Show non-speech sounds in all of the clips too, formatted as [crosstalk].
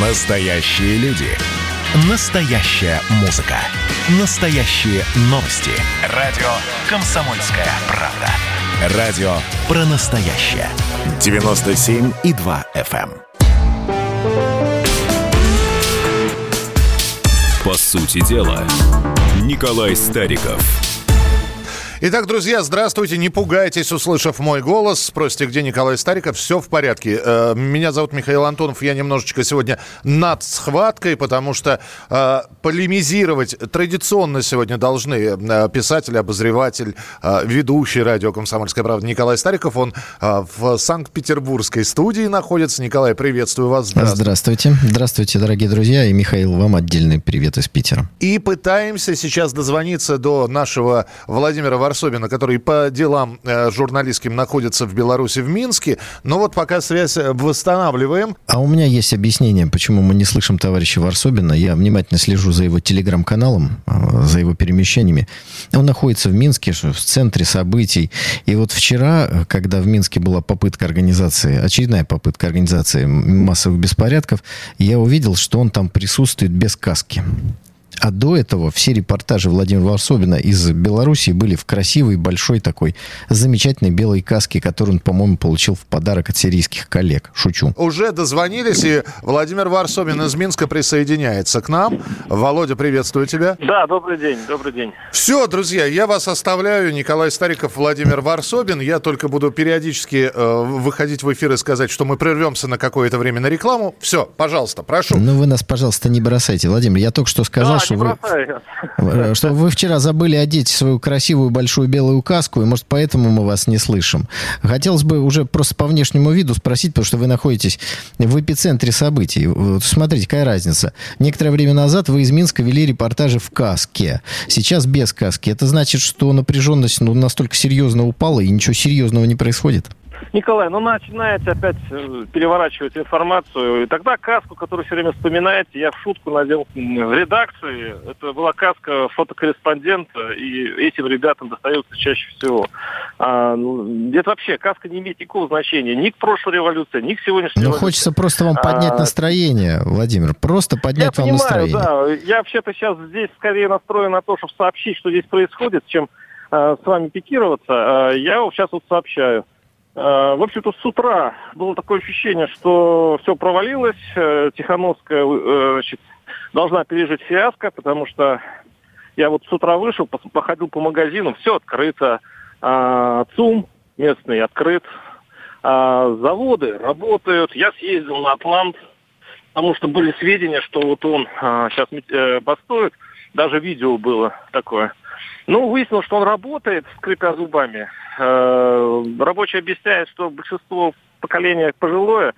Настоящие люди. Настоящая музыка. Настоящие новости. Радио «Комсомольская правда». Радио про настоящее. 97,2 FM. эм. По сути дела, Николай Стариков. Итак, друзья, здравствуйте. Не пугайтесь, услышав мой голос. Спросите, где Николай Стариков. Все в порядке. Э, Меня зовут Михаил Антонов. Я немножечко сегодня над схваткой, потому что э, полемизировать традиционно сегодня должны э, писатель, обозреватель, ведущий радио «Комсомольская правда» Николай Стариков. Он в Санкт-Петербургской студии находится. Николай, приветствую вас. Здравствуйте. Здравствуйте, дорогие друзья. И, Михаил, вам отдельный привет из Питера. И пытаемся сейчас дозвониться до нашего Владимира Варсобина, который по делам э, журналистским находится в Беларуси, в Минске. Но вот пока связь э, восстанавливаем. А у меня есть объяснение, почему мы не слышим товарища Варсобина. Я внимательно слежу за его телеграм-каналом, э, за его перемещениями. Он находится в Минске, в центре событий. И вот вчера, когда в Минске была попытка организации, очередная попытка организации массовых беспорядков, я увидел, что он там присутствует без каски. А до этого все репортажи Владимира Варсобина из Белоруссии были в красивой, большой такой, замечательной белой каске, которую он, по-моему, получил в подарок от сирийских коллег. Шучу. Уже дозвонились, и Владимир Варсобин из Минска присоединяется к нам. Володя, приветствую тебя. Да, добрый день, добрый день. Все, друзья, я вас оставляю. Николай Стариков, Владимир Варсобин. Я только буду периодически э, выходить в эфир и сказать, что мы прервемся на какое-то время на рекламу. Все, пожалуйста, прошу. Ну, вы нас, пожалуйста, не бросайте. Владимир, я только что сказал, Да, что, вы, что вы вчера забыли одеть свою красивую большую белую каску, и, может, поэтому мы вас не слышим. Хотелось бы уже просто по внешнему виду спросить, потому что вы находитесь в эпицентре событий. Вот смотрите, какая разница. Некоторое время назад вы из Минска вели репортажи в каске. Сейчас без каски. Это значит, что напряженность ну, настолько серьезно упала, и ничего серьезного не происходит? Николай, ну начинаете опять э, переворачивать информацию. И тогда каску, которую все время вспоминаете, я в шутку надел в редакции. Это была каска фотокорреспондента, и этим ребятам достается чаще всего. А, ну, это вообще каска не имеет никакого значения ни к прошлой революции, ни к сегодняшней Ну, хочется просто вам поднять А, настроение, Владимир. Просто Я поднять вам понимаю, настроение. да. Я вообще-то сейчас здесь скорее настроен на то, чтобы сообщить, что здесь происходит, чем э, с вами пикироваться. Э, я сейчас вот сообщаю. Э, в общем-то, с утра было такое ощущение, что все провалилось. Э, Тихановская э, значит, должна пережить фиаско, потому что я вот с утра вышел, походил по магазинам, все открыто. А, ЦУМ местный открыт. А, заводы работают. Я съездил на Атлант, потому что были сведения, что вот он сейчас бастует. Даже видео было такое. Ну, выяснилось, что он работает, скрипя зубами. Э, Рабочий объясняет, что большинство поколения пожилое,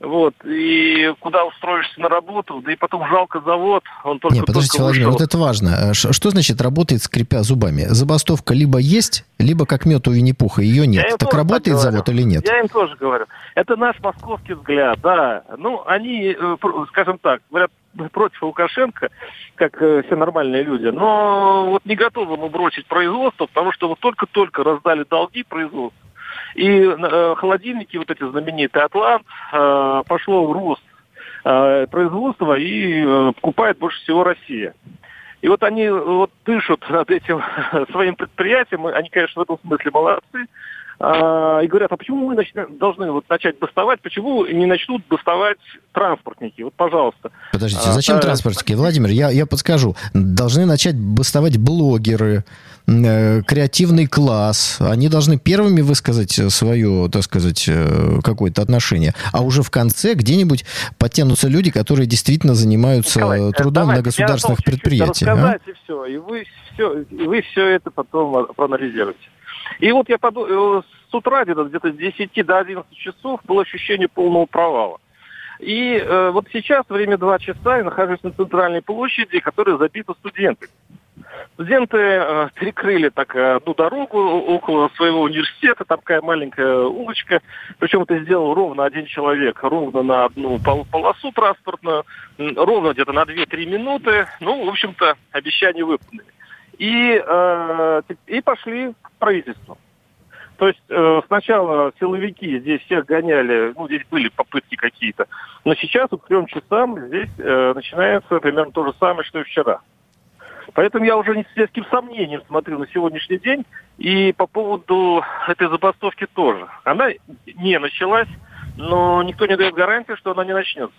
вот, и куда устроишься на работу, да и потом жалко завод, он только Не, подождите, Владимир, вот это важно. Ш- Что значит работает, скрипя зубами? Забастовка либо есть, либо как мед у Винни-Пуха, ее нет. Я Так работает говорю. завод или нет? Я им тоже говорю. Это наш московский взгляд, да. Ну, они, э, скажем так, говорят против Лукашенко, как э, все нормальные люди, но вот не готовы мы бросить производство, потому что вот только-только раздали долги производству. И э, холодильники, вот эти знаменитые Атлант, э, пошло в рост э, производства и э, покупает больше всего Россия. И вот они э, вот дышат над этим [laughs] своим предприятием, они, конечно, в этом смысле молодцы, и говорят, а почему мы начнем- должны вот начать бастовать, почему не начнут бастовать транспортники? Вот, пожалуйста. Подождите, А, зачем да. транспортники? Владимир, я, я подскажу. Должны начать бастовать блогеры, э, креативный класс. Они должны первыми высказать свое, так сказать, э, какое-то отношение. А уже в конце где-нибудь подтянутся люди, которые действительно занимаются Николай, э, трудом давайте на государственных предприятиях. а? Рассказать и все, и вы все, и вы все это потом проанализируете. И вот я поду- э, с утра где-то, где-то с 10 до 11 часов было ощущение полного провала. И э, вот сейчас время 2 часа, я нахожусь на центральной площади, которая забита студентами. Студенты э, перекрыли так э, одну дорогу около своего университета, там такая маленькая улочка. Причем это сделал ровно один человек, ровно на одну пол- полосу транспортную, ровно где-то на 2-3 минуты. Ну, в общем-то, обещания выполнили. И, э, и пошли к правительству. То есть э, сначала силовики здесь всех гоняли, ну, здесь были попытки какие-то, но сейчас вот к трем часам здесь э, начинается примерно то же самое, что и вчера. Поэтому я уже не с таким сомнением смотрю на сегодняшний день. И по поводу этой забастовки тоже. Она не началась, но никто не дает гарантии, что она не начнется.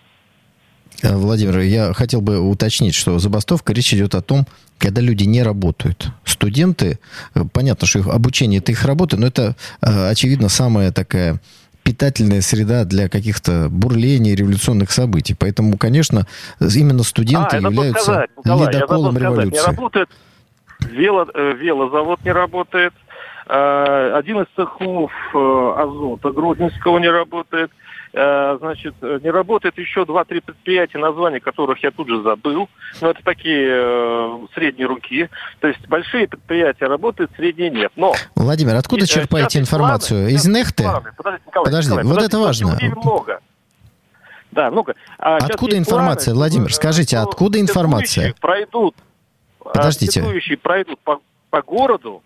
Э, Владимир, я хотел бы уточнить, что забастовка, речь идет о том, когда люди не работают. Студенты, э, понятно, что их обучение это их работа, но это, э, очевидно, самая такая питательная среда для каких-то бурлений, революционных событий. Поэтому, конечно, именно студенты а, являются сказать, Николай, ледоколом революции. Не работает, вело, велозавод не работает, один из цехов азота Гродненского не работает, значит, не работает еще два-три предприятия, названия которых я тут же забыл. Но это такие э, средние руки. То есть большие предприятия работают, средние нет. Но Владимир, откуда и, э, черпаете информацию? Планы, Из Нехты? Подожди, Николай, Подожди Николай, вот подожди, это важно. Много. Да, много. А откуда информация, планы, Владимир? Скажите, откуда информация? Пройдут, Подождите. пройдут по, по городу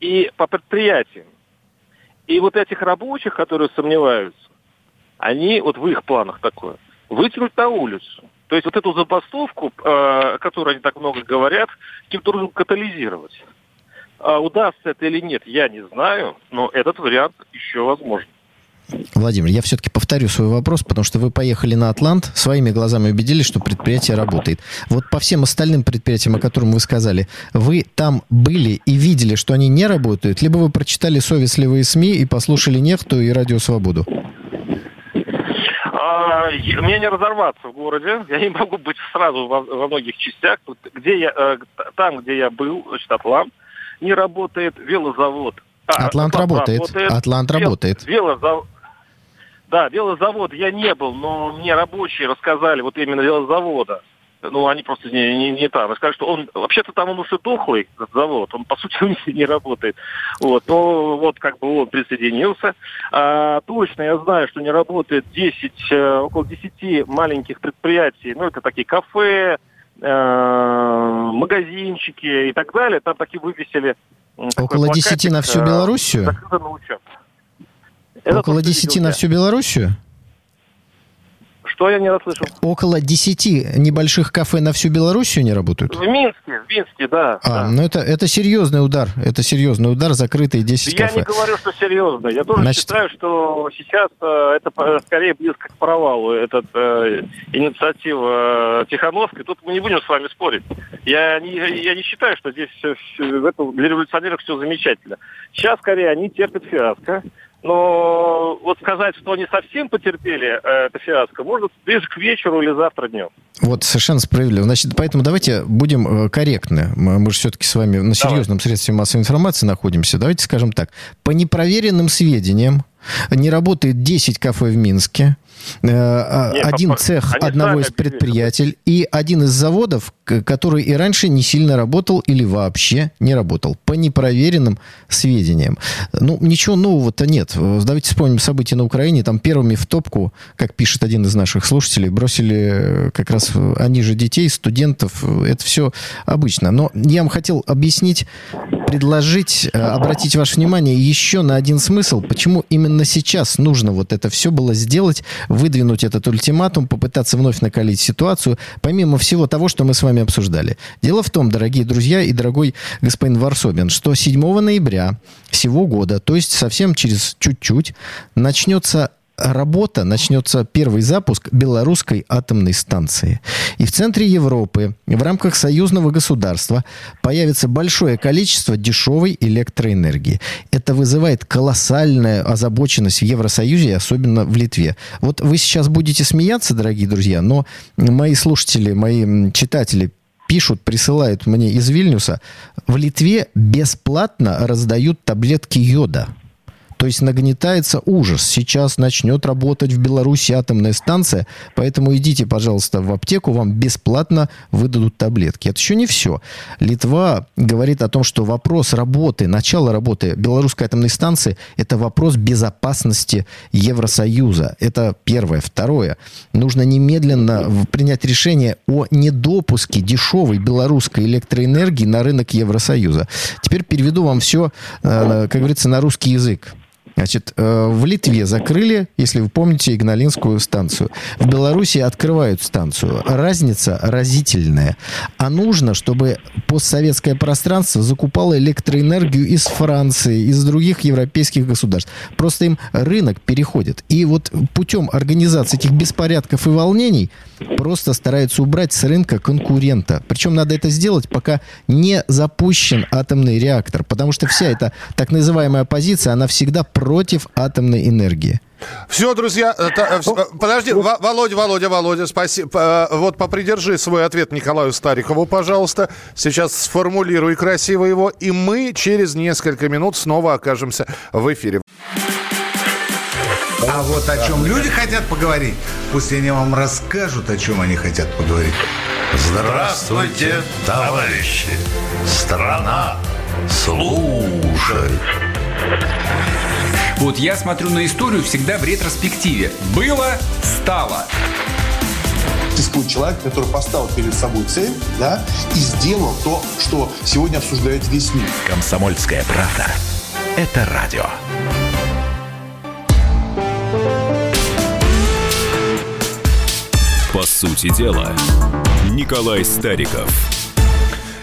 и по предприятиям. И вот этих рабочих, которые сомневаются, они, вот в их планах такое, вытянуть на улицу. То есть вот эту забастовку, э, о которой они так много говорят, каким-то образом катализировать. А удастся это или нет, я не знаю, но этот вариант еще возможен. Владимир, я все-таки повторю свой вопрос, потому что вы поехали на Атлант, своими глазами убедились, что предприятие работает. Вот по всем остальным предприятиям, о которых вы сказали, вы там были и видели, что они не работают, либо вы прочитали совестливые СМИ и послушали Нехту и Радио Свободу? А, мне не разорваться в городе. Я не могу быть сразу во, во многих частях. Где я, э, там, где я был, значит, Атлант, не работает велозавод. А, Атлант, Атлант работает. работает. Атлант Вел, работает. Велозавод. Да, велозавод я не был, но мне рабочие рассказали вот именно велозавода ну, они просто не, не, не там. Сказали, что он, вообще-то там он уже дохлый, этот завод, он, по сути, [laughs] не, не работает. Вот, но вот как бы он присоединился. А, точно я знаю, что не работает 10, э, около 10 маленьких предприятий, ну, это такие кафе, э, магазинчики и так далее. Там такие вывесили Около 10 на всю э, Белоруссию? Около 10 на всю Белоруссию? Что я не расслышал? Около 10 небольших кафе на всю Белоруссию не работают? В Минске, в Минске, да. А, да. ну это, это серьезный удар. Это серьезный удар, закрытые 10 я кафе. Я не говорю, что серьезный. Я тоже Значит... считаю, что сейчас э, это скорее близко к провалу, эта э, инициатива э, Тихановской. Тут мы не будем с вами спорить. Я не, я не считаю, что здесь все, все, в этом, для революционеров все замечательно. Сейчас скорее они терпят фиаско. Но вот сказать, что они совсем потерпели э, это фиаско, можно ближе к вечеру или завтра днем. Вот, совершенно справедливо. Значит, поэтому давайте будем э, корректны. Мы же все-таки с вами на серьезном Давай. средстве массовой информации находимся. Давайте скажем так. По непроверенным сведениям, не работает 10 кафе в Минске, Нет, один цех одного из предприятий и один из заводов, который и раньше не сильно работал или вообще не работал. По непроверенным сведениям. Ну, ничего нового-то нет. Давайте вспомним события на Украине. Там первыми в топку, как пишет один из наших слушателей, бросили э, как раз они же детей, студентов. Это все обычно. Но я вам хотел объяснить, предложить, э, обратить ваше внимание еще на один смысл, почему именно сейчас нужно вот это все было сделать, выдвинуть этот ультиматум, попытаться вновь накалить ситуацию, помимо всего того, что мы с вами обсуждали. Дело в том, дорогие друзья и дорогой господин Варсобин, что 7 ноября сего года, то есть совсем через чуть-чуть, начнется работа, начнется первый запуск белорусской атомной станции. И в центре Европы, в рамках союзного государства, появится большое количество дешевой электроэнергии. Это вызывает колоссальную озабоченность в Евросоюзе, особенно в Литве. Вот вы сейчас будете смеяться, дорогие друзья, но мои слушатели, мои читатели пишут, присылают мне из Вильнюса, в Литве бесплатно раздают таблетки йода – То есть нагнетается ужас. Сейчас начнет работать в Беларуси атомная станция, поэтому идите, пожалуйста, в аптеку, вам бесплатно выдадут таблетки. Это еще не все. Литва говорит о том, что вопрос работы, начало работы белорусской атомной станции – это вопрос безопасности Евросоюза. Это первое. Второе. Нужно немедленно принять решение о недопуске дешевой белорусской электроэнергии на рынок Евросоюза. Теперь переведу вам все, э, как говорится, на русский язык. Значит, э, в Литве закрыли, если вы помните, Игналинскую станцию. В Беларуси открывают станцию. Разница разительная. А нужно, чтобы постсоветское пространство закупало электроэнергию из Франции, из других европейских государств. Просто им рынок переходит. И вот путем организации этих беспорядков и волнений просто стараются убрать с рынка конкурента. Причем надо это сделать, пока не запущен атомный реактор. Потому что вся эта так называемая оппозиция, она всегда против атомной энергии. Все, друзья, это, э, э, подожди, Володя, Володя, Володя, спасибо. Э, вот попридержи свой ответ Николаю Старикову, пожалуйста. Сейчас сформулируй красиво его, и мы через несколько минут снова окажемся в эфире. А вот о чем люди хотят поговорить, пусть они вам расскажут, о чем они хотят поговорить. Здравствуйте, товарищи! Страна служит! Вот я смотрю на историю всегда в ретроспективе. Было, стало. Существует человек, который поставил перед собой цель, да, и сделал то, что сегодня обсуждает весь мир. Комсомольская правда. Это радио. По сути дела, Николай Стариков –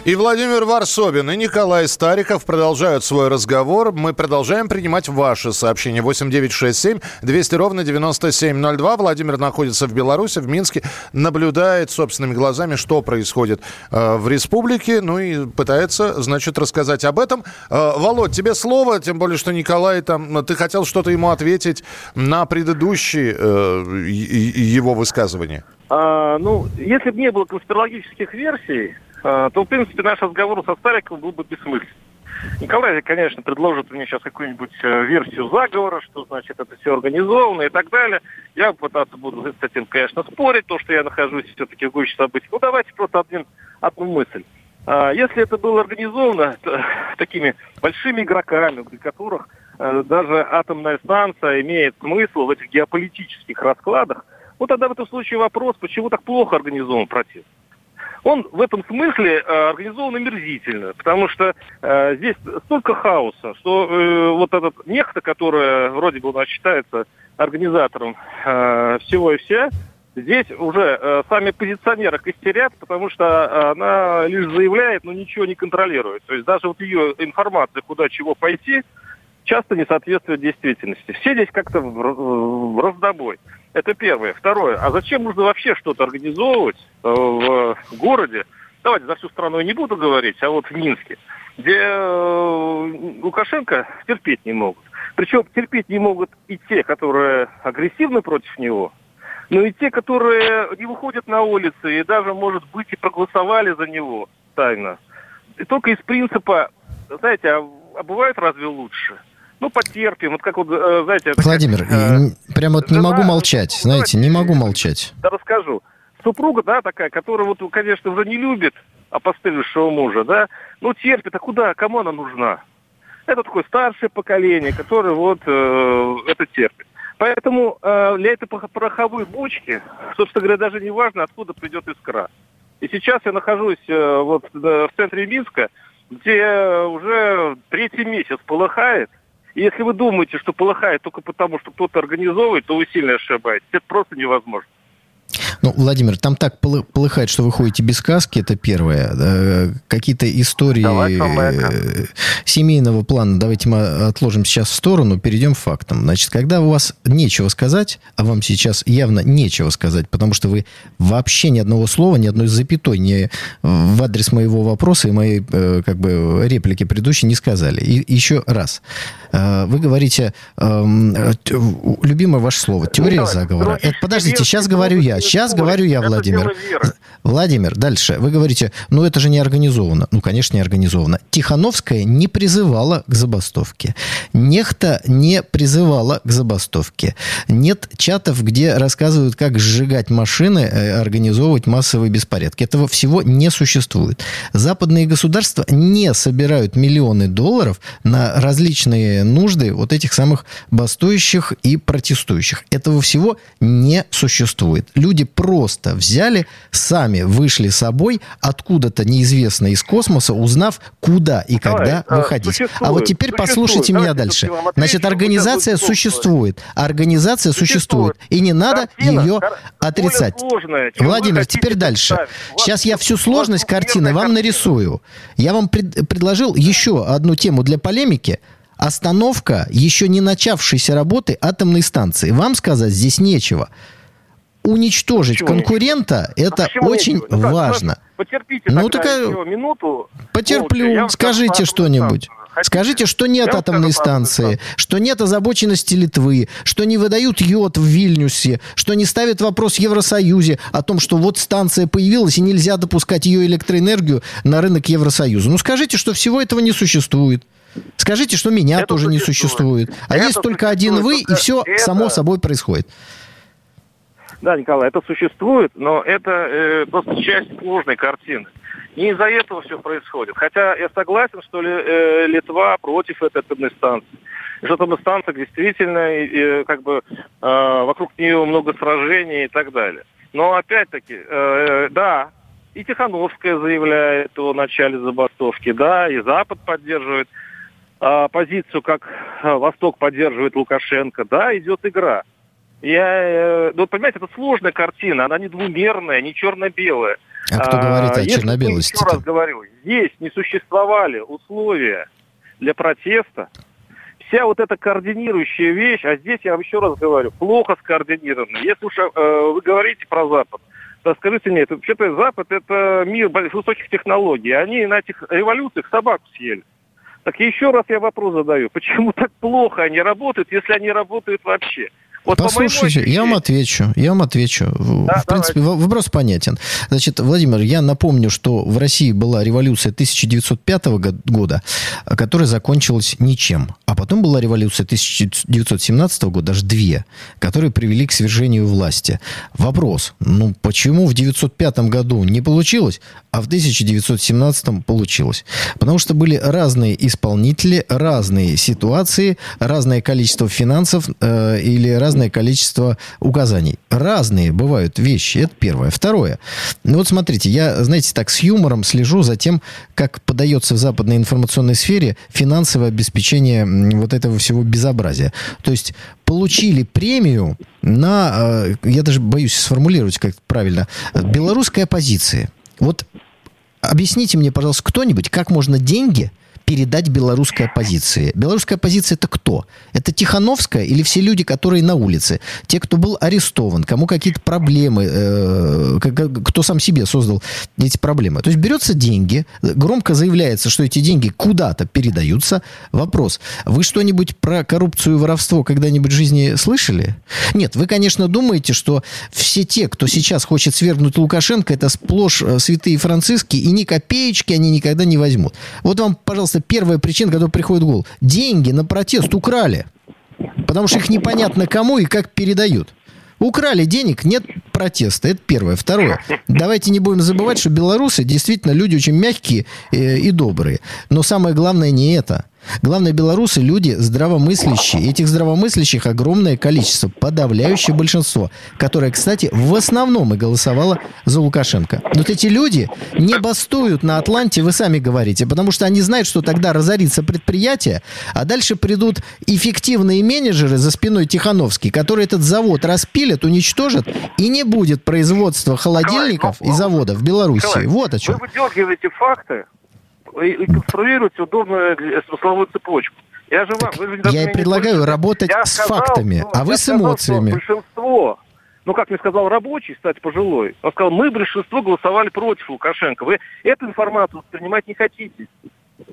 и Владимир Варсобин, и Николай Стариков продолжают свой разговор. Мы продолжаем принимать ваши сообщения. 8967 200 ровно 9702. Владимир находится в Беларуси, в Минске, наблюдает собственными глазами, что происходит э, в республике, ну и пытается, значит, рассказать об этом. Э, Володь, тебе слово, тем более, что Николай там, ты хотел что-то ему ответить на предыдущие э, его высказывания. А, ну, если бы не было конспирологических версий, а, то, в принципе, наш разговор со Стариковым был бы бессмыслен. Николай, конечно, предложит мне сейчас какую-нибудь э, версию заговора, что значит это все организовано и так далее. Я пытаться буду с этим, конечно, спорить, то, что я нахожусь все-таки в гуще событий. Ну, давайте просто один, одну мысль. А, если это было организовано то, такими большими игроками, для которых э, даже атомная станция имеет смысл в этих геополитических раскладах, вот тогда в этом случае вопрос, почему так плохо организован протест он в этом смысле э, организован омерзительно, потому что э, здесь столько хаоса, что э, вот этот нехта, который вроде бы у нас считается организатором э, всего и вся, здесь уже э, сами позиционеры костерят, потому что она лишь заявляет, но ничего не контролирует. То есть даже вот ее информация, куда чего пойти, часто не соответствует действительности. Все здесь как-то в, в раздобой. Это первое. Второе. А зачем нужно вообще что-то организовывать э, в городе? Давайте за всю страну я не буду говорить, а вот в Минске, где э, Лукашенко терпеть не могут. Причем терпеть не могут и те, которые агрессивны против него, но и те, которые не выходят на улицы и даже, может быть, и проголосовали за него тайно. И только из принципа, знаете, а, а бывает разве лучше? Ну, потерпим. Вот как вот, э, знаете... Владимир, как, э, прям вот не могу молчать, знаете, не могу молчать. Да расскажу. Супруга, да, такая, которая вот, конечно, уже не любит опостылевшего мужа, да, ну, терпит, а куда, кому она нужна? Это такое старшее поколение, которое вот э, это терпит. Поэтому э, для этой пороховой бочки, собственно говоря, даже не важно, откуда придет искра. И сейчас я нахожусь э, вот э, в центре Минска, где уже третий месяц полыхает, если вы думаете, что полыхает только потому, что кто-то организовывает, то вы сильно ошибаетесь. Это просто невозможно. Ну, Владимир, там так полыхает, что вы ходите без каски, это первое. Какие-то истории э, семейного плана давайте мы отложим сейчас в сторону, перейдем к фактам. Значит, когда у вас нечего сказать, а вам сейчас явно нечего сказать, потому что вы вообще ни одного слова, ни одной запятой не в адрес моего вопроса и моей э, как бы реплики предыдущей не сказали. И еще раз. Э, вы говорите, эм, любимое ваше слово, теория заговора. Это, подождите, сейчас говорю я. Сейчас говорю я, Владимир. [laughs] Владимир, дальше. Вы говорите, ну это же не организовано. Ну, конечно, не организовано. Тихановская не призывала к забастовке. Нехта не призывала к забастовке. Нет чатов, где рассказывают, как сжигать машины, э, организовывать массовые беспорядки. Этого всего не существует. Западные государства не собирают миллионы долларов на различные нужды вот этих самых бастующих и протестующих. Этого всего не существует. Люди просто взяли, сами вышли с собой откуда-то неизвестно из космоса, узнав, куда и когда Давай, выходить. а вот теперь послушайте меня дальше. отвечу, Значит, организация существует. Организация существует. И не надо ее отрицать. Владимир, теперь дальше. Сейчас я всю сложность картины вам нарисую. Я вам пред- предложил еще одну тему для полемики. Остановка еще не начавшейся работы атомной станции. Вам сказать здесь нечего. Уничтожить Почему конкурента – это А почему очень нечего? Ну важно. Потерпите Ну, такая- еще минуту. Потерплю. Я Скажите что-нибудь. Скажите, что нет Я атомной станции, станцию. что нет озабоченности Литвы, что не выдают йод в Вильнюсе, что не ставят вопрос в Евросоюзе о том, что вот станция появилась и нельзя допускать ее электроэнергию на рынок Евросоюза. Ну скажите, что всего этого не существует. Скажите, что меня Это тоже не существует. существует. А Это есть только один вы, существует. и все Это- само собой происходит. Да, Николай, это существует, но это э, просто часть сложной картины. Не из-за этого все происходит. Хотя я согласен, что ли, э, Литва против этой атомной станции. Что станция действительно, э, как бы, э, вокруг нее много сражений и так далее. Но опять-таки, э, да, и Тихановская заявляет о начале забастовки, да, и Запад поддерживает а, позицию, как а, Восток поддерживает Лукашенко, да, идет игра. Я, э, ну, понимаете, это сложная картина, она не двумерная, не черно-белая. А кто говорит о черно-белости? Еще раз говорю, здесь не существовали условия для протеста, вся вот эта координирующая вещь, а здесь, я вам еще раз говорю, плохо скоординировано. Если уж э, вы говорите про Запад, то скажите мне, это, вообще-то Запад это мир высоких технологий. Они на этих революциях собаку съели. Так еще раз я вопрос задаю. [laughs] Почему так плохо они работают, если они работают вообще? Вот по моему Послушайте, я вам отвечу. Я вам отвечу. В- Да, в принципе, в- вопрос понятен. Значит, Владимир, я напомню, что в России была революция 1905 го- года, которая закончилась ничем. А потом была революция 1917 года, даже две, которые привели к свержению власти. Вопрос, ну почему в 1905 году не получилось, а в 1917 получилось? Потому что были разные исполнители, разные ситуации, разное количество финансов э, или разное количество указаний. Разные бывают вещи, это первое. Второе. Ну вот смотрите, я, знаете, так с юмором слежу за тем, как подается в западной информационной сфере финансовое обеспечение вот этого всего безобразия. То есть получили премию на, э, я даже боюсь сформулировать как правильно, э, белорусской оппозиции. Вот объясните мне, пожалуйста, кто-нибудь, как можно деньги передать белорусской оппозиции. Белорусская оппозиция это кто? Это Тихановская или все люди, которые на улице? Те, кто был арестован, кому какие-то проблемы, э, кто сам себе создал эти проблемы. То есть берется деньги, громко заявляется, что эти деньги куда-то передаются. Вопрос, вы что-нибудь про коррупцию и воровство когда-нибудь в жизни слышали? Нет, вы, конечно, думаете, что все те, кто сейчас хочет свергнуть Лукашенко, это сплошь э, святые франциски, и ни копеечки они никогда не возьмут. Вот вам, пожалуйста, первая причина, которая приходит голову. Деньги на протест украли. Потому что их непонятно кому и как передают. Украли денег, нет протеста. Это первое. Второе. Давайте не будем забывать, что белорусы действительно люди очень мягкие э, и добрые. Но самое главное не это. Главное, белорусы люди здравомыслящие. Этих здравомыслящих огромное количество, подавляющее большинство, которое, кстати, в основном и голосовало за Лукашенко. Вот эти люди не бастуют на Атланте, вы сами говорите, потому что они знают, что тогда разорится предприятие, а дальше придут эффективные менеджеры за спиной Тихановский, которые этот завод распилят, уничтожат, и не будет производства холодильников и заводов в Беларуси. Вот о чем. Вы выдергиваете факты и, и конструируете удобную смысловую цепочку. Я же вам, вы же Я и не предлагаю слышите. работать Я с сказал, фактами, ну, а вы с сказал, эмоциями. большинство, ну как мне сказал рабочий, кстати, пожилой, он сказал, мы большинство голосовали против Лукашенко. Вы эту информацию воспринимать не хотите.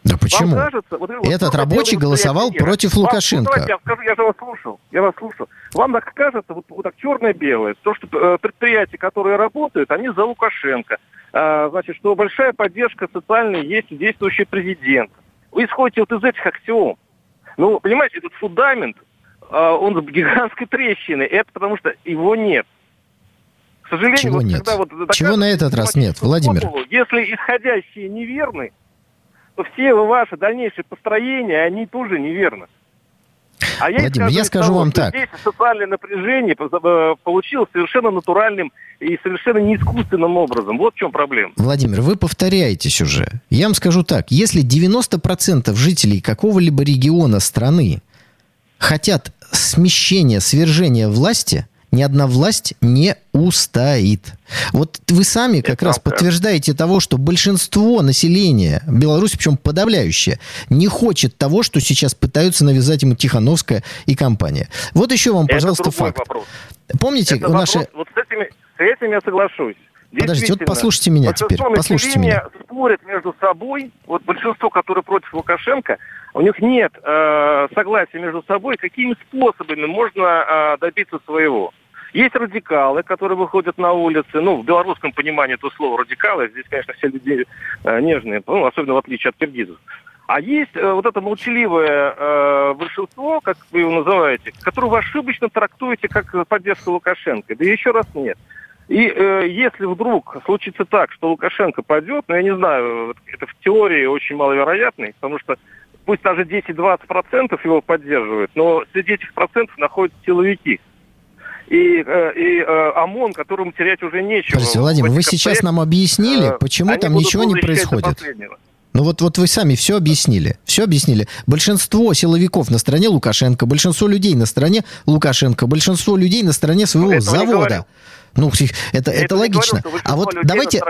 Да Почему? Вам кажется, вот, вот Этот рабочий голосовал предприятие? против Вам- Лукашенко. ну, давайте я скажу, я же вас слушал, я вас слушал. Вам так кажется, вот, вот так черное-белое, то, что э, предприятия, которые работают, они за Лукашенко. А, значит, что большая поддержка социальная есть у действующий президент. Вы исходите вот из этих аксиом. Ну, понимаете, этот фундамент, а, он с гигантской трещиной. Это потому что его нет. К сожалению, Чего вот нет? когда вот Чего на этот раз нет, Владимир? Если исходящие неверны, то все ваши дальнейшие построения, они тоже неверны. А я Владимир, я скажу того, вам так. Здесь социальное напряжение э, получилось совершенно натуральным и совершенно не искусственным образом. Вот в чем проблема. Владимир, вы повторяетесь уже. Я вам скажу так. Если 90% жителей какого-либо региона страны хотят смещения, свержения власти, ни одна власть не устоит. Вот вы сами как раз правда. подтверждаете того, что большинство населения Беларуси, причем подавляющее, не хочет того, что сейчас пытаются навязать ему Тихановская и компания. Вот еще вам, пожалуйста, Это факт. вопрос. Помните, Это наши... вопрос, вот с этими, с этим я соглашусь. Подождите, вот послушайте меня теперь, послушайте населения спорят между собой. Вот большинство, которые против Лукашенко, у них нет э, согласия между собой, какими способами можно э, добиться своего. Есть радикалы, которые выходят на улицы. Ну, в белорусском понимании это слово радикалы. Здесь, конечно, все люди э, нежные, ну, особенно в отличие от киргизов. А есть э, вот это молчаливое э, большинство, как вы его называете, которое вы ошибочно трактуете как поддержку Лукашенко. Да еще раз нет. И э, если вдруг случится так, что Лукашенко пойдет, ну, я не знаю, это в теории очень маловероятно, потому что пусть даже 10-20% его поддерживают, но среди этих процентов находятся силовики. И, э, и э, ОМОН, которому терять уже нечего. Подождите, Владимир, вы сейчас нам объяснили, э, почему там ничего не происходит. Ну вот, вот вы сами все объяснили. Все объяснили. Большинство силовиков на стороне Лукашенко, большинство людей на стороне Лукашенко, большинство людей на стороне своего не завода. Ну, это, это, не логично. говорил, а вот давайте...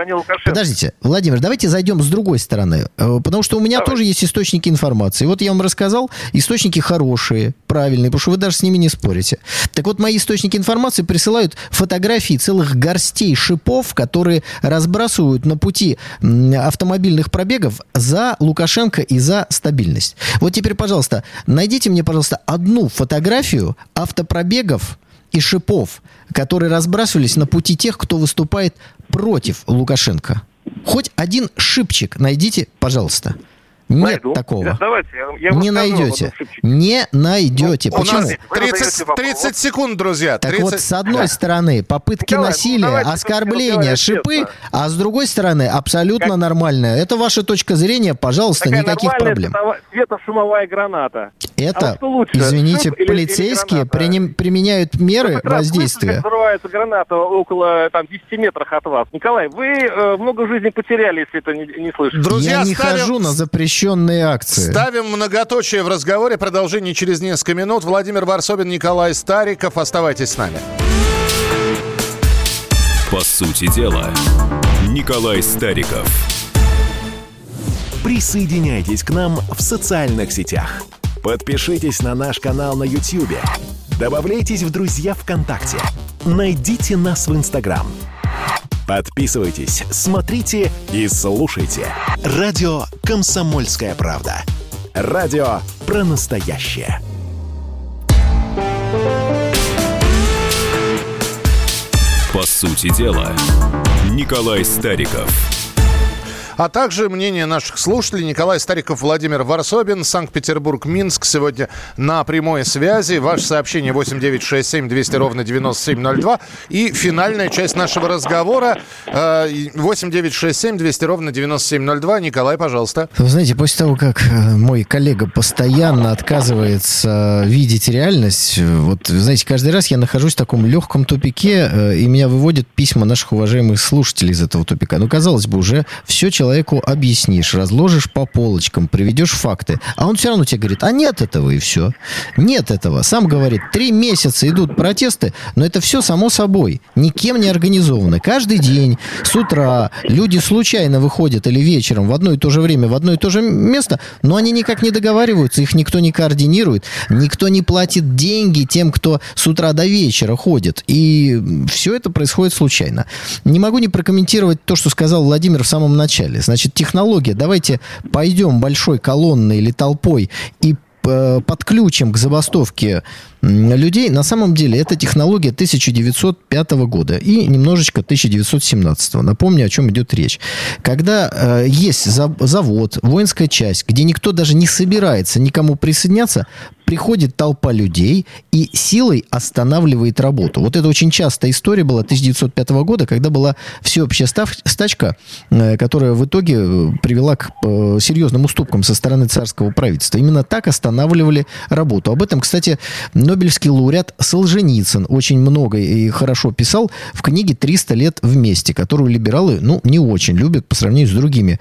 Подождите, Владимир, давайте зайдем с другой стороны. Э, Потому что у меня Давай. тоже есть источники информации. Вот я вам рассказал, источники хорошие, правильные, потому что вы даже с ними не спорите. Так вот, мои источники информации присылают фотографии целых горстей шипов, которые разбрасывают на пути автомобильных пробегов за Лукашенко и за стабильность. Вот теперь, пожалуйста, найдите мне, пожалуйста, одну фотографию автопробегов и шипов, которые разбрасывались на пути тех, кто выступает против Лукашенко. Хоть один шипчик найдите, пожалуйста. Нет Найду. такого. Да, Давайте, я, я не найдете. Не найдете. У Почему? нас Вы 30, задаете вопрос. 30 секунд, друзья. Так 30 вот, с одной стороны, попытки Николай, ну, насилия, давайте оскорбления, шипы, честно. а с другой стороны, абсолютно Как- нормальное. Это ваша точка зрения, пожалуйста, Такая никаких нормальная проблем. светово- светошумовая граната. А Это, что лучше, извините, или- или полицейские граната? приним- применяют меры Как раз воздействия. как взрывается граната около там, 10 метрах от вас. Николай, вы э, много жизни потеряли, если это не, не слышите. Друзья, Я не ставим- хожу на запрещенные акции. Ставим многоточие в разговоре. Продолжение через несколько минут. Владимир Варсобин, Николай Стариков. Оставайтесь с нами. По сути дела, Николай Стариков. Присоединяйтесь к нам в социальных сетях. Подпишитесь на наш канал на YouTube. Добавляйтесь в друзья ВКонтакте. Найдите нас в Инстаграм. Подписывайтесь, смотрите и слушайте. Радио «Комсомольская правда». Радио про настоящее. По сути дела, Николай Стариков. А также мнение наших слушателей. Николай Стариков, Владимир Варсобин, Санкт-Петербург, Минск. Сегодня на прямой связи. Ваше сообщение 8967 200 ровно 9702. И финальная часть нашего разговора э, 8967 200 ровно 9702. Николай, пожалуйста. Вы знаете, после того, как э, мой коллега постоянно отказывается э, видеть реальность, э, вот, знаете, каждый раз я нахожусь в таком легком тупике, э, и меня выводят письма наших уважаемых слушателей из этого тупика. Ну, казалось бы, уже все человеку объяснишь, разложишь по полочкам, приведешь факты, а он все равно тебе говорит, а нет этого и все. Нет этого. Сам говорит, три месяца идут протесты, но это все само собой, никем не организовано. Каждый день с утра люди случайно выходят или вечером в одно и то же время, в одно и то же место, но они никак не договариваются, их никто не координирует, никто не платит деньги тем, кто с утра до вечера ходит. И все это происходит случайно. Не могу не прокомментировать то, что сказал Владимир в самом начале. Далее. Значит, технология, давайте пойдем большой колонной или толпой и э, подключим к забастовке людей, на самом деле это технология 1905 года и немножечко 1917. Напомню, о чем идет речь. Когда э, есть завод, воинская часть, где никто даже не собирается никому присоединяться, приходит толпа людей и силой останавливает работу. Вот это очень частая история была 1905 года, когда была всеобщая став, стачка, э, которая в итоге э, привела к э, серьезным уступкам со стороны царского правительства. Именно так останавливали работу. Об этом, кстати, Нобелевский лауреат Солженицын очень много и хорошо писал в книге «300 лет вместе», которую либералы, ну, не очень любят по сравнению с другими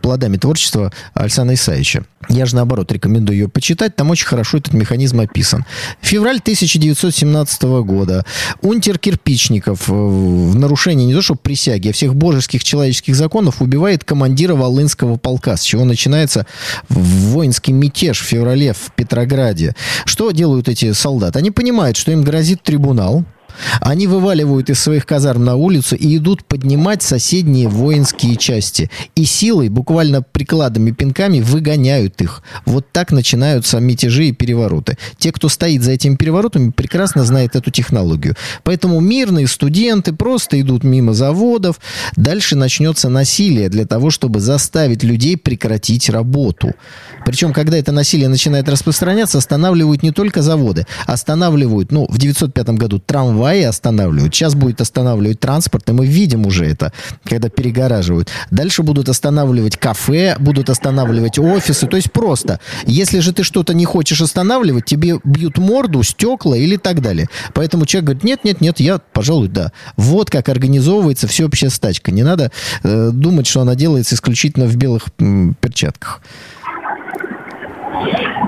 плодами творчества Александра Исаевича. Я же, наоборот, рекомендую ее почитать. Там очень хорошо этот механизм описан. Февраль 1917 года. Унтер Кирпичников э, в нарушении не то что присяги, а всех божеских человеческих законов убивает командира Волынского полка, с чего начинается воинский мятеж в феврале в Петрограде. Что делают эти солдаты? Они понимают, что им грозит трибунал, они вываливают из своих казарм на улицу и идут поднимать соседние воинские части. И силой, буквально прикладами, пинками выгоняют их. Вот так начинаются мятежи и перевороты. Те, кто стоит за этими переворотами, прекрасно знают эту технологию. Поэтому мирные студенты просто идут мимо заводов. Дальше начнется насилие для того, чтобы заставить людей прекратить работу. Причем, когда это насилие начинает распространяться, останавливают не только заводы, останавливают, ну, в 905 году трамвай трамваи останавливают. Сейчас будет останавливать транспорт, и мы видим уже это, когда перегораживают. Дальше будут останавливать кафе, будут останавливать офисы. То есть просто, если же ты что-то не хочешь останавливать, тебе бьют морду, стекла или так далее. Поэтому человек говорит, нет, нет, нет, я, пожалуй, да. Вот как организовывается всеобщая стачка. Не надо э, думать, что она делается исключительно в белых м, перчатках.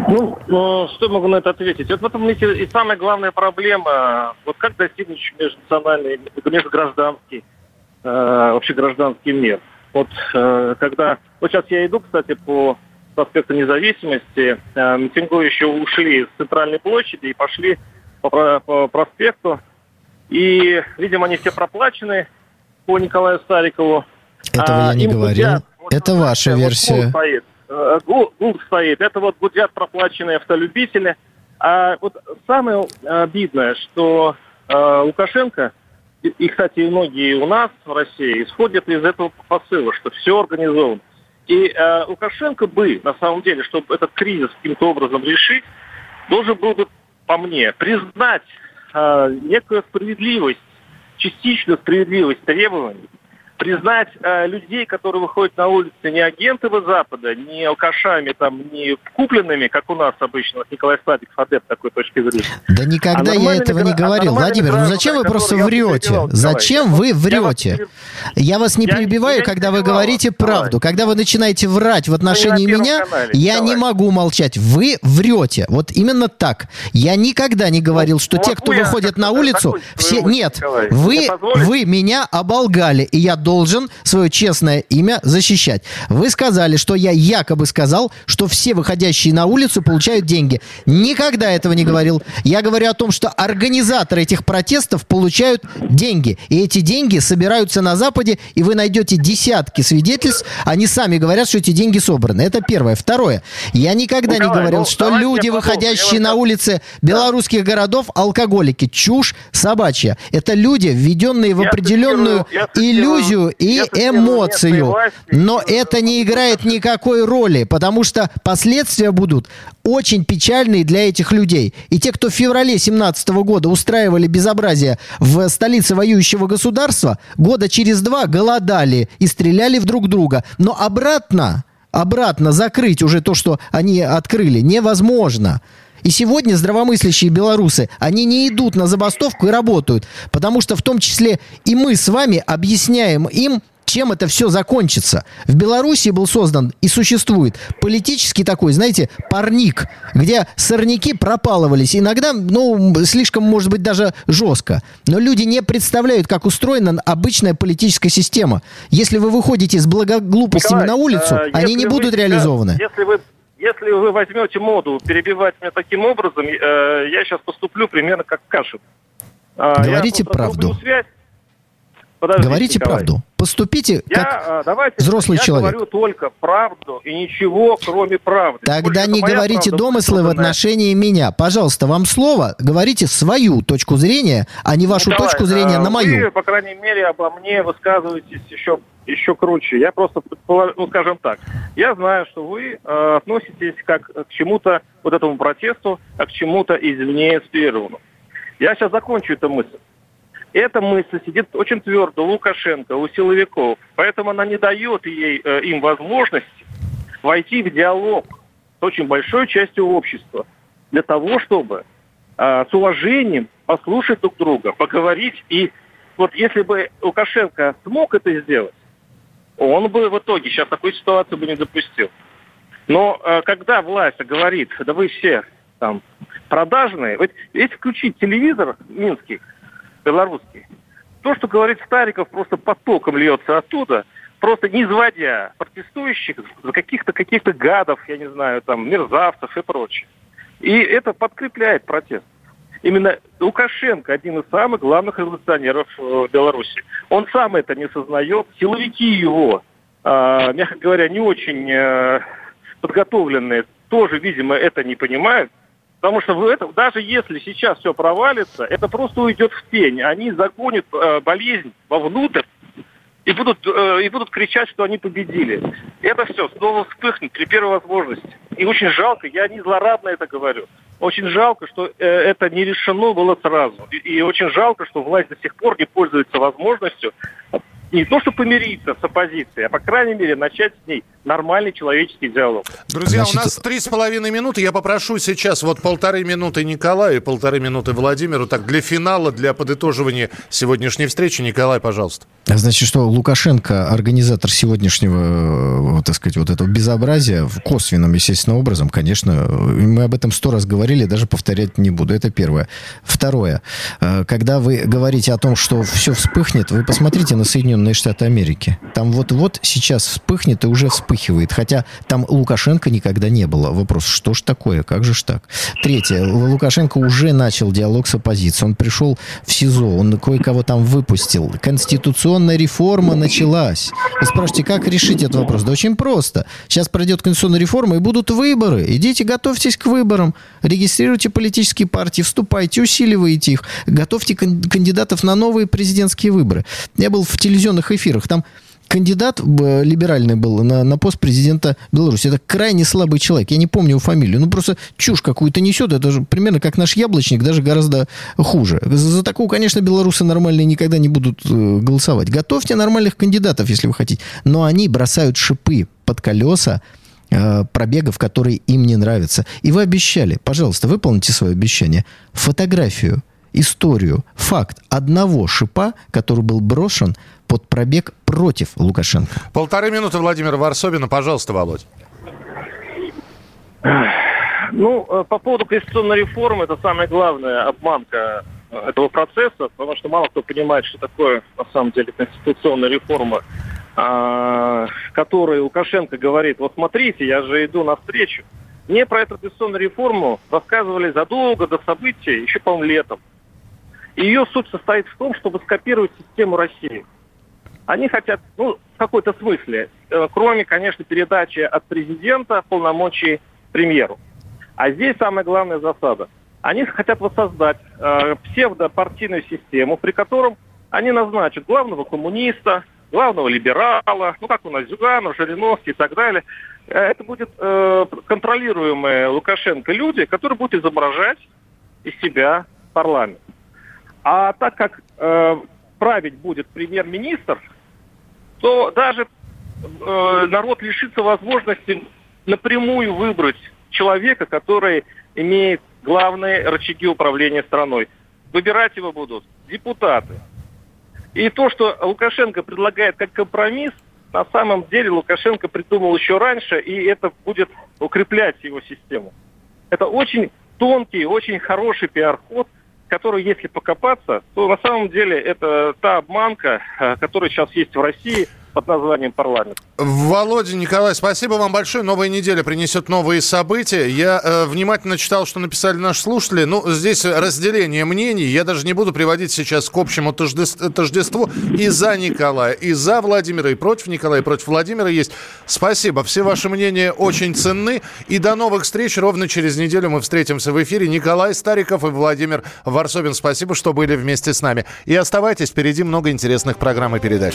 Ну, ну, что могу на это ответить? Вот в этом и самая главная проблема, вот как достигнуть межнациональный, межгражданский, э, вообще гражданский мир. Вот э, когда, вот сейчас я иду, кстати, по проспекту независимости, э, митингующие ушли с центральной площади и пошли по, по проспекту, и, видимо, они все проплачены по Николаю Старикову. Этого а, я не говорил. Гудят, вот, Это ваша версия. Стоит. Э, гул стоит. Это вот гудят проплаченные автолюбители. А вот самое обидное, что э, Лукашенко, и, и, кстати, многие у нас в России исходят из этого посыла, что все организовано. И э, Лукашенко бы, на самом деле, чтобы этот кризис каким-то образом решить, должен был бы, по мне, признать э, некую справедливость, частичную справедливость требований, признать э, людей, которые выходят на улицы, не агентами Запада, не алкашами, там, не купленными, как у нас обычно, Николай Статиков адепт такой точки зрения. Да никогда а я этого не говорил. А Владимир, ну зачем вы просто врете? Зачем вы врете? Я вас не перебиваю, когда вы говорите правду. Когда вы начинаете врать в отношении меня, я не могу молчать. Вы врете. Вот именно так. Я никогда не говорил, что те, кто выходят на улицу, все... Нет, вы, вы меня оболгали, и я должен свое честное имя защищать. Вы сказали, что я якобы сказал, что все выходящие на улицу получают деньги. Никогда этого не говорил. Я говорю о том, что организаторы этих протестов получают деньги. И эти деньги собираются на Западе, и вы найдете десятки свидетельств. Они сами говорят, что эти деньги собраны. Это первое. Второе. Я никогда ну, не давай, говорил, ну, что люди, выходящие на улицы белорусских городов, алкоголики. Чушь собачья. Это люди, введенные в определенную иллюзию эмоцию и эмоцию. Но это не играет никакой роли, потому что последствия будут очень печальные для этих людей. И те, кто в феврале 17 года устраивали безобразие в столице воюющего государства, года через два голодали и стреляли в друг друга. Но обратно, обратно закрыть уже то, что они открыли, невозможно. И сегодня здравомыслящие белорусы, они не идут на забастовку и работают, потому что в том числе и мы с вами объясняем им, чем это все закончится. В Беларуси был создан и существует политический такой, знаете, парник, где сорняки пропалывались. Иногда, ну, слишком, может быть, даже жестко. Но люди не представляют, как устроена обычная политическая система. Если вы выходите с благоглупостями Николай, на улицу, э, они не будут реализованы. Если вы если вы возьмете моду перебивать меня таким образом, э, я сейчас поступлю примерно как Кашин. Говорите правду. Связь. Подождите, Говорите Николай. правду. Поступите Я, как э, давайте, взрослый я человек. говорю только правду и ничего, кроме правды. Тогда Больше не говорите домыслы в отношении меня. Пожалуйста, вам слово. Говорите свою точку зрения, а не вашу Николай, точку зрения а, на мою. Вы, по крайней мере, обо мне высказываетесь еще, еще круче. Я просто, ну, скажем так, я знаю, что вы э, относитесь как к чему-то, вот этому протесту, как к чему-то извне спированному. Я сейчас закончу эту мысль. Эта мысль сидит очень твердо у Лукашенко, у силовиков. Поэтому она не дает ей, э, им возможности войти в диалог с очень большой частью общества для того, чтобы э, с уважением послушать друг друга, поговорить. И вот если бы Лукашенко смог это сделать, он бы в итоге сейчас такой ситуации бы не допустил. Но э, когда власть говорит, да вы все там продажные, вот если включить телевизор минский, белорусский, то, что говорит Стариков, просто потоком льется оттуда, просто не изводя протестующих за каких-то каких-то гадов, я не знаю, там, мерзавцев и прочее. И это подкрепляет протест. Именно Лукашенко один из самых главных революционеров э, Беларуси. Он сам это не сознает. Силовики его, э, мягко говоря, не очень э, подготовленные, тоже, видимо, это не понимают. Потому что в этом, даже если сейчас все провалится, это просто уйдет в тень. Они загонят э, болезнь вовнутрь и будут, э, и будут кричать, что они победили. Это все снова вспыхнет при первой возможности. И очень жалко, я не злорадно это говорю, очень жалко, что э, это не решено было сразу. И, и очень жалко, что власть до сих пор не пользуется возможностью не то, что помириться с оппозицией, а, по крайней мере, начать с ней нормальный человеческий диалог. Друзья, Значит, у нас три с половиной минуты. Я попрошу сейчас вот полторы минуты Николаю и полторы минуты Владимиру. Так, для финала, для подытоживания сегодняшней встречи. Николай, пожалуйста. А Значит, что Лукашенко, организатор сегодняшнего, э, вот, так сказать, вот этого безобразия, в косвенном, естественно, образом, конечно, э, мы об этом сто раз говорили, даже повторять не буду. Это первое. Второе. Э, Когда вы говорите о том, что все вспыхнет, вы посмотрите на Соединенные Штаты Америки. Там вот-вот сейчас вспыхнет и уже вспыхивает. Хотя там Лукашенко никогда не было. Вопрос, что ж такое, как же ж так? Третье. Лукашенко уже начал диалог с оппозицией. Он пришел в СИЗО, он кое-кого там выпустил. Конституционная реформа началась. Вы спрашиваете, как решить этот вопрос? Да очень просто. Сейчас пройдет конституционная реформа и будут выборы. Идите, готовьтесь к выборам. Регистрируйте политические партии, вступайте, усиливайте их. Готовьте кан- кандидатов на новые президентские выборы. Я был в телевизионных эфирах. Там кандидат э, либеральный был на, на пост президента Беларуси. Это крайне слабый человек. Я не помню его фамилию. Ну, просто чушь какую-то несет. Это же примерно как наш яблочник, даже гораздо хуже. За, за такого, конечно, белорусы нормальные никогда не будут э, голосовать. Готовьте нормальных кандидатов, если вы хотите. Но они бросают шипы под колеса э, пробегов, которые им не нравятся. И вы обещали, пожалуйста, выполните свое обещание. Фотографию, историю, факт одного шипа, который был брошен под пробег против Лукашенко. Полторы минуты Владимира Варсобина. Пожалуйста, Володь. Ну, э, по поводу конституционной реформы, это самая главная обманка э, этого процесса, потому что мало кто понимает, что такое на самом деле конституционная реформа, а, которой Лукашенко говорит, вот смотрите, я же иду навстречу. Мне про эту конституционную реформу рассказывали задолго до событий, еще, по-моему, летом. И ее суть состоит в том, чтобы скопировать систему России. Они хотят, ну, в какой-то смысле, э, кроме, конечно, передачи от президента полномочий премьеру. А здесь самая главная засада. Они хотят воссоздать э, псевдопартийную систему, при котором они назначат главного коммуниста, главного либерала, ну как у нас Зюганов, Жириновский и так далее. Э, Это будет э, контролируемые Лукашенко люди, которые будут изображать из себя парламент. А так как э, править будет премьер-министр, то даже э, народ лишится возможности напрямую выбрать человека, который имеет главные рычаги управления страной. Выбирать его будут депутаты. И то, что Лукашенко предлагает как компромисс, на самом деле Лукашенко придумал еще раньше, и это будет укреплять его систему. Это очень тонкий, очень хороший пиар-ход, который, если покопаться, то на самом деле это та обманка, э, которая сейчас есть в России, под названием парламент. Володя, Николай, спасибо вам большое. Новая неделя принесет новые события. Я э, внимательно читал, что написали наши слушатели. Ну, здесь разделение мнений. Я даже не буду приводить сейчас к общему тождеству. И за Николая, и за Владимира, и против Николая, и против Владимира есть. Спасибо. Все ваши мнения очень ценны. И до новых встреч. Ровно через неделю мы встретимся в эфире. Николай Стариков и Владимир Варсобин, спасибо, что были вместе с нами. И оставайтесь, впереди много интересных программ и передач.